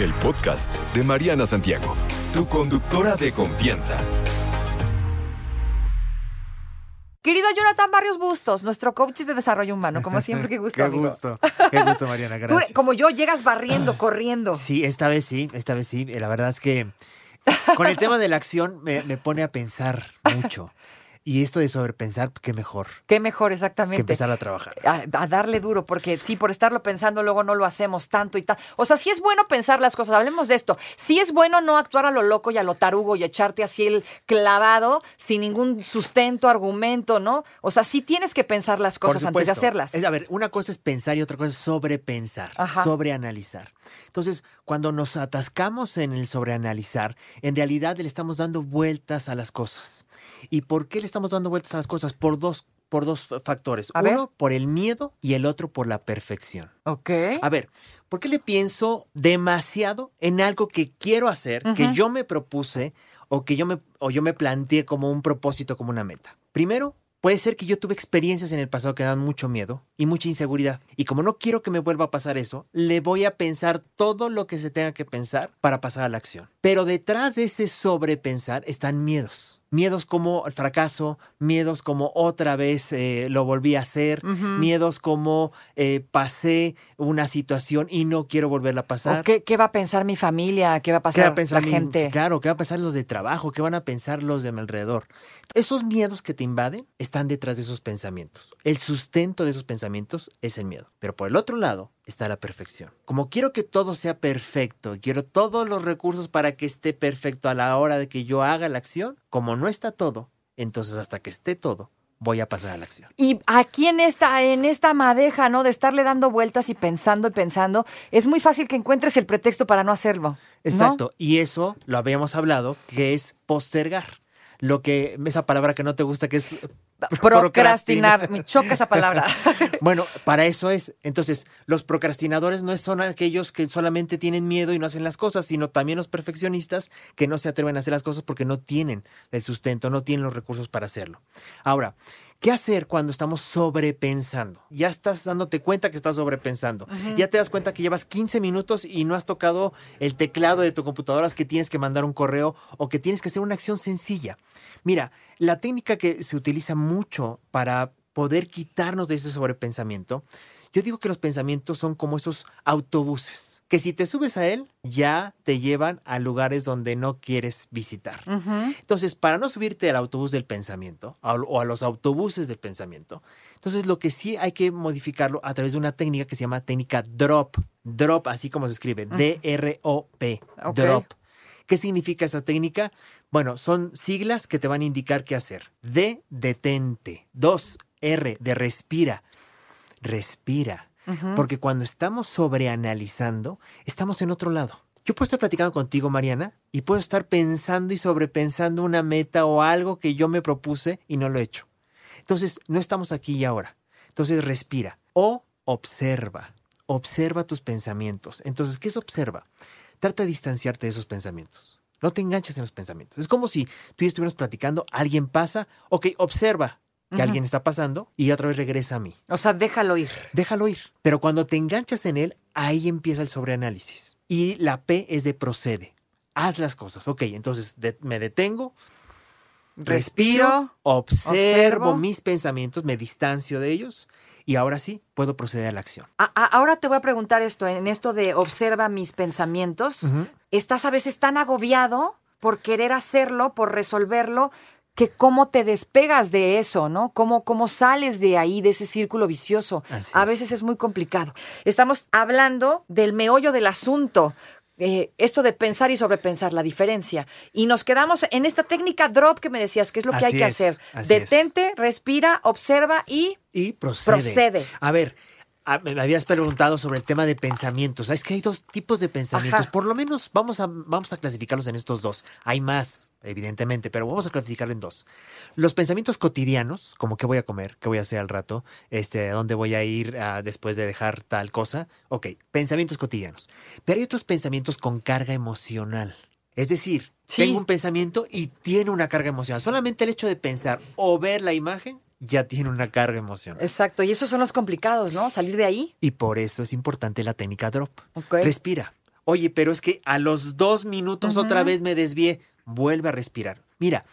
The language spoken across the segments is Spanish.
el podcast de Mariana Santiago, tu conductora de confianza. Querido Jonathan Barrios Bustos, nuestro coach de desarrollo humano, como siempre, qué gusto. Qué amigo. gusto, qué gusto, Mariana, Tú, gracias. como yo, llegas barriendo, corriendo. Sí, esta vez sí, esta vez sí. La verdad es que con el tema de la acción me, me pone a pensar mucho. Y esto de sobrepensar, qué mejor Qué mejor, que exactamente. empezar a trabajar. A, a darle duro, porque sí, por estarlo pensando, luego no lo hacemos tanto y tal. O sea, sí es bueno pensar las cosas, hablemos de esto. Sí es bueno no actuar a lo loco y a lo tarugo y echarte así el clavado sin ningún sustento, argumento, ¿no? O sea, sí tienes que pensar las cosas antes de hacerlas. Es, a ver, una cosa es pensar y otra cosa es sobrepensar, sobreanalizar. Entonces, cuando nos atascamos en el sobreanalizar, en realidad le estamos dando vueltas a las cosas. ¿Y por qué le estamos dando vueltas a las cosas? Por dos, por dos factores. A ver. Uno, por el miedo y el otro por la perfección. Ok. A ver, ¿por qué le pienso demasiado en algo que quiero hacer, que yo me propuse o que yo me, o yo me planteé como un propósito, como una meta? Primero, puede ser que yo tuve experiencias en el pasado que dan mucho miedo y mucha inseguridad. Y como no quiero que me vuelva a pasar eso, le voy a pensar todo lo que se tenga que pensar para pasar a la acción. Pero detrás de ese sobrepensar están miedos. Miedos como el fracaso, miedos como otra vez eh, lo volví a hacer, miedos como eh, pasé una situación y no quiero volverla a pasar. ¿O qué, qué va a pensar mi familia? ¿Qué va a ¿Qué pasar, va a pensar la mi- gente? Claro, ¿qué va a pensar los de trabajo? ¿Qué van a pensar los de mi alrededor? Esos miedos que te invaden están detrás de esos pensamientos. El sustento de esos pensamientos es el miedo. Pero por el otro lado está la perfección. Como quiero que todo sea perfecto, quiero todos los recursos para que esté perfecto a la hora de que yo haga la acción, como no está todo, entonces hasta que esté todo, voy a pasar a la acción. Y aquí en esta, en esta madeja, ¿no? De estarle dando vueltas y pensando y pensando, es muy fácil que encuentres el pretexto para no hacerlo. ¿no? Exacto. Y eso lo habíamos hablado, que es postergar. Lo que, esa palabra que no te gusta, que es Procrastinar. Me choca esa palabra. Bueno, para eso es. Entonces, los procrastinadores no son aquellos que solamente tienen miedo y no hacen las cosas, sino también los perfeccionistas que no se atreven a hacer las cosas porque no tienen el sustento, no tienen los recursos para hacerlo. Ahora, ¿qué hacer cuando estamos sobrepensando? Ya estás dándote cuenta que estás sobrepensando. Ya te das cuenta que llevas 15 minutos y no has tocado el teclado de tu computadora, es que tienes que mandar un correo o que tienes que hacer una acción sencilla. Mira, la técnica que se utiliza mucho para poder quitarnos de ese sobrepensamiento, yo digo que los pensamientos son como esos autobuses, que si te subes a él, ya te llevan a lugares donde no quieres visitar. Entonces, para no subirte al autobús del pensamiento a- o a los autobuses del pensamiento, entonces lo que sí hay que modificarlo a través de una técnica que se llama técnica DROP. DROP, así como se escribe, D-R-O-P. DROP. ¿Qué significa esa técnica? Bueno, son siglas que te van a indicar qué hacer. D, detente. Dos, R, de respira. Respira. Porque cuando estamos sobreanalizando, estamos en otro lado. Yo puedo estar platicando contigo, Mariana, y puedo estar pensando y sobrepensando una meta o algo que yo me propuse y no lo he hecho. Entonces, no estamos aquí y ahora. Entonces, respira o observa. Observa tus pensamientos. Entonces, ¿qué es observa? Trata de distanciarte de esos pensamientos. No te enganches en los pensamientos. Es como si tú y yo estuviéramos platicando, alguien pasa, ok, observa que alguien está pasando y otra vez regresa a mí O sea, déjalo ir. déjalo ir. Pero cuando te enganchas en él, ahí empieza el sobreanálisis. Y la P es de procede. Haz las cosas. Ok, entonces de- me detengo, Respiro. observo, observo. mis pensamientos, me distancio de ellos y ahora sí puedo proceder a la acción. A- a- ahora te voy a preguntar esto, en esto de observa mis pensamientos. Estás a veces tan agobiado por querer hacerlo, por resolverlo, que cómo te despegas de eso, ¿no? Cómo, cómo sales de ahí, de ese círculo vicioso. Así a es. veces es muy complicado. Estamos hablando del meollo del asunto. eh, esto de pensar y sobrepensar, la diferencia. Y nos quedamos en esta técnica drop que me decías, que es lo que hay que es, hacer. es. Detente, respira, observa y Y procede. Procede. A ver, me habías preguntado sobre el tema de pensamientos. Es que hay dos tipos de pensamientos. Ajá. Por lo menos vamos a, vamos a clasificarlos en estos dos. Hay más, evidentemente, pero vamos a clasificarlo en dos. Los pensamientos cotidianos, como qué voy a comer, qué voy a hacer al rato, este, dónde voy a ir ah, después de dejar tal cosa. Ok, pensamientos cotidianos. Pero hay otros pensamientos con carga emocional. Es decir, Sí. tengo un pensamiento y tiene una carga emocional. Solamente el hecho de pensar o ver la imagen ya tiene una carga emocional. Exacto, y esos son los complicados, ¿no? Salir de ahí. Y por eso es importante la técnica drop. Ok. Respira. Oye, pero es que a los dos minutos otra vez me desvié. Vuelve a respirar. Mira,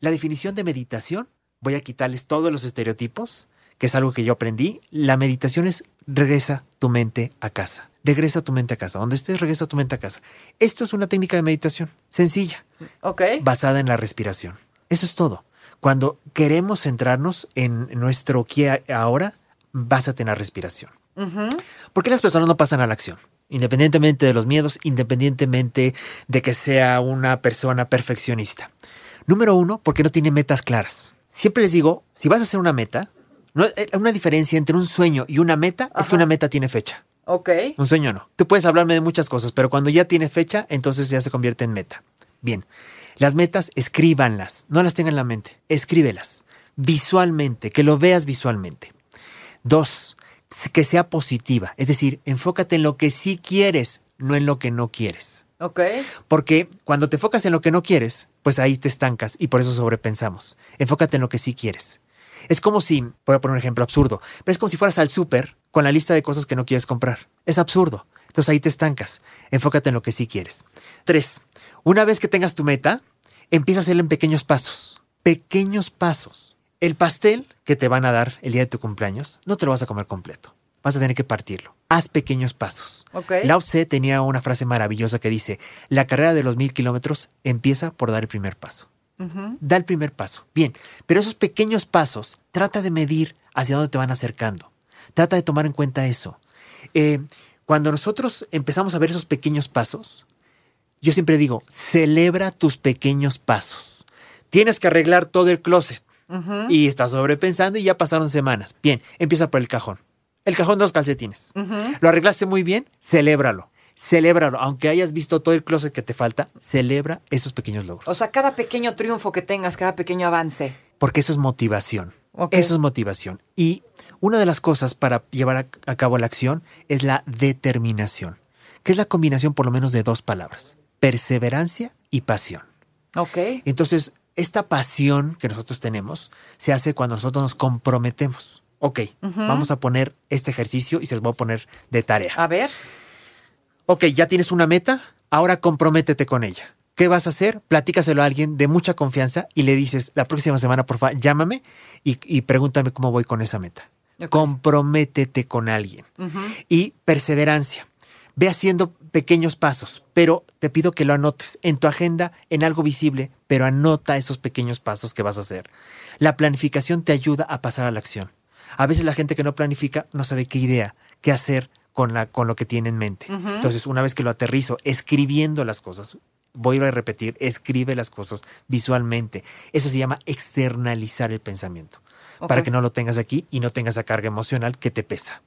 la definición de meditación, voy a quitarles todos los estereotipos, que es algo que yo aprendí. La meditación es regresa tu mente a casa. Regresa tu mente a casa. Donde estés, regresa tu mente a casa. Esto es una técnica de meditación sencilla, Ok. basada en la respiración. Eso es todo. Cuando queremos centrarnos en nuestro aquí ahora, básate en la respiración. Ujú. ¿Por qué las personas no pasan a la acción? Independientemente de los miedos, independientemente de que sea una persona perfeccionista. Número uno, porque no tiene metas claras. Siempre les digo, si vas a hacer una meta, no, eh, una diferencia entre un sueño y una meta es que una meta tiene fecha. Ok. Un sueño no. Tú puedes hablarme de muchas cosas, pero cuando ya tiene fecha, entonces ya se convierte en meta. Bien, las metas escríbanlas, no las tengan en la mente, escríbelas visualmente, que lo veas visualmente. Dos, que sea positiva, es decir, enfócate en lo que sí quieres, no en lo que no quieres. Ok. Porque cuando te enfocas en lo que no quieres, pues ahí te estancas y por eso sobrepensamos. Enfócate en lo que sí quieres. Es como si, voy a poner un ejemplo absurdo, pero es como si fueras al súper con la lista de cosas que no quieres comprar. Es absurdo. Entonces ahí te estancas. Enfócate en lo que sí quieres. Tres, una vez que tengas tu meta, empieza a hacerlo en pequeños pasos. Pequeños pasos. El pastel que te van a dar el día de tu cumpleaños, no te lo vas a comer completo. Vas a tener que partirlo. Haz pequeños pasos. Ok. Lao Tse tenía una frase maravillosa que dice, la carrera de los mil kilómetros empieza por dar el primer paso. Da el primer paso. Bien, pero esos pequeños pasos, trata de medir hacia dónde te van acercando. Trata de tomar en cuenta eso. Eh, cuando nosotros empezamos a ver esos pequeños pasos, yo siempre digo, celebra tus pequeños pasos. Tienes que arreglar todo el closet y estás sobrepensando y ya pasaron semanas. Bien, empieza por el cajón. El cajón de los calcetines. ¿Lo arreglaste muy bien? Celébralo. Celébralo. Aunque hayas visto todo el closet que te falta, celebra esos pequeños logros. O sea, cada pequeño triunfo que tengas, cada pequeño avance. Porque eso es motivación. Eso es motivación. Y una de las cosas para llevar a, a cabo la acción es la determinación, que es la combinación por lo menos de dos palabras, perseverancia y pasión. Ok. Entonces, esta pasión que nosotros tenemos se hace cuando nosotros nos comprometemos. Ok, vamos a poner este ejercicio y se los voy a poner de tarea. A ver. Ok, ya tienes una meta, ahora comprométete con ella. ¿Qué vas a hacer? Platícaselo a alguien de mucha confianza y le dices, la próxima semana, por favor, llámame y, y pregúntame cómo voy con esa meta. Comprométete con alguien. Y perseverancia. Ve haciendo pequeños pasos, pero te pido que lo anotes en tu agenda, en algo visible, pero anota esos pequeños pasos que vas a hacer. La planificación te ayuda a pasar a la acción. A veces la gente que no planifica no sabe qué idea, qué hacer con, la, con lo que tiene en mente. Entonces, una vez que lo aterrizo, escribiendo las cosas, voy a repetir, escribe las cosas visualmente. Eso se llama externalizar el pensamiento, para que no lo tengas aquí y no tengas esa carga emocional que te pesa.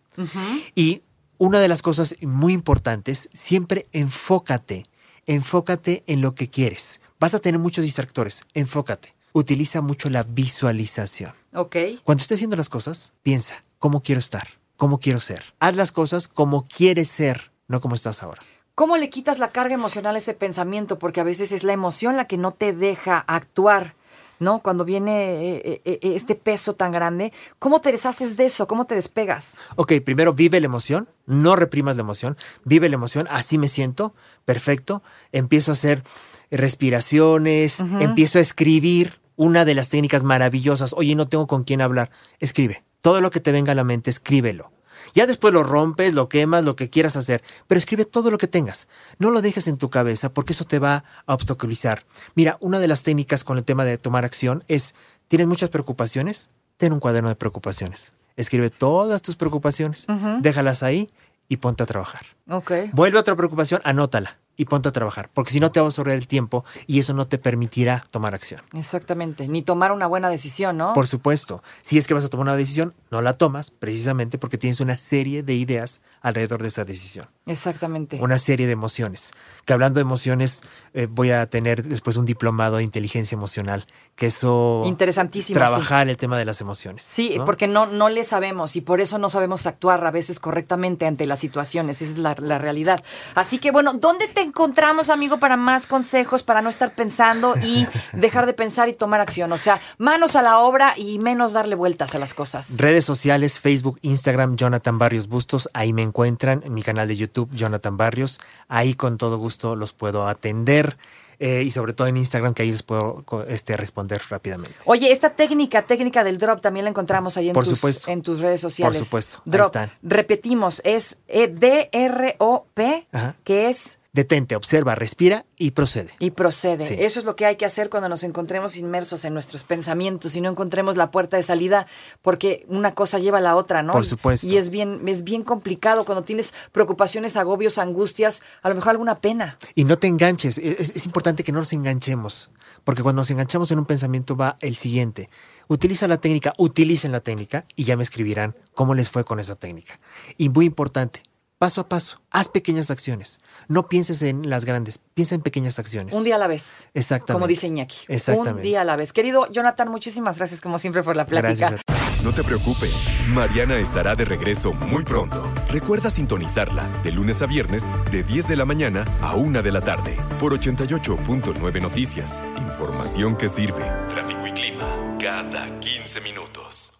Y una de las cosas muy importantes, siempre enfócate, enfócate en lo que quieres. Vas a tener muchos distractores, enfócate. Utiliza mucho la visualización. Ok. Cuando estés haciendo las cosas, piensa, ¿cómo quiero estar? ¿Cómo quiero ser? Haz las cosas como quieres ser, no como estás ahora. ¿Cómo le quitas la carga emocional a ese pensamiento? Porque a veces es la emoción la que no te deja actuar, ¿no? Cuando viene eh, eh, eh, este peso tan grande, ¿cómo te deshaces de eso? ¿Cómo te despegas? Ok, primero vive la emoción, no reprimas la emoción, vive la emoción, así me siento, perfecto. Empiezo a hacer respiraciones, empiezo a escribir. Una de las técnicas maravillosas, oye, no tengo con quién hablar, escribe. Todo lo que te venga a la mente, escríbelo. Ya después lo rompes, lo quemas, lo que quieras hacer, pero escribe todo lo que tengas. No lo dejes en tu cabeza porque eso te va a obstaculizar. Mira, una de las técnicas con el tema de tomar acción es, ¿tienes muchas preocupaciones? Ten un cuaderno de preocupaciones. Escribe todas tus preocupaciones, déjalas ahí y ponte a trabajar. Ok. Vuelve a otra preocupación, anótala y ponte a trabajar, porque si no te va a absorber el tiempo y eso no te permitirá tomar acción. Exactamente. Ni tomar una buena decisión, ¿no? Por supuesto, si es que vas a tomar una decisión, no la tomas precisamente porque tienes una serie de ideas alrededor de esa decisión, Exactamente. una serie de emociones. Que hablando de emociones, eh, voy a tener después un diplomado de inteligencia emocional, que eso... Interesantísimo, Trabajar el tema de las emociones. Sí, ¿no? porque no, no le sabemos y por eso no sabemos actuar a veces correctamente ante las situaciones. Esa es la, la realidad. Así que bueno, ¿dónde te encontramos, amigo, para más consejos, para no estar pensando y dejar de pensar y tomar acción? O sea, manos a la obra y menos darle vueltas a las cosas. Redes sociales, Facebook, Instagram, Jonathan Barrios Bustos, ahí me encuentran, en mi canal de YouTube. YouTube Jonathan Barrios. Ahí con todo gusto los puedo atender. eh, y sobre todo en Instagram, que ahí les puedo este, responder rápidamente. Oye, esta técnica, técnica del drop, también la encontramos ahí en, Por tus, supuesto. en tus redes sociales. Por supuesto, ahí Drop. están. Repetimos, es eh, D-R-O-P, que es Detente, observa, respira y procede. y procede. Sí. Eso es lo que hay que hacer cuando nos encontremos inmersos en nuestros pensamientos y no encontremos la puerta de salida, porque una cosa lleva a la otra, ¿no? Por supuesto. Y es bien, es bien complicado cuando tienes preocupaciones, agobios, angustias, a lo mejor alguna pena. Y no te enganches. E-, Es, es importante que no nos enganchemos. Porque cuando nos enganchamos en un pensamiento va el siguiente. Utiliza la técnica, utilicen la técnica y ya me escribirán cómo les fue con esa técnica. Y muy importante, paso a paso, haz pequeñas acciones. No pienses en las grandes, piensa en pequeñas acciones. Un día a la vez. Exactamente. Como dice Iñaki. Exactamente. Un día a la vez. Querido Jonathan, muchísimas gracias como siempre por la plática. Gracias. No te preocupes, Mariana estará de regreso muy pronto. Recuerda sintonizarla de lunes a viernes de 10 de la mañana a 1 de la tarde por 88.9 Noticias. Información que sirve. Tráfico y clima cada 15 minutos.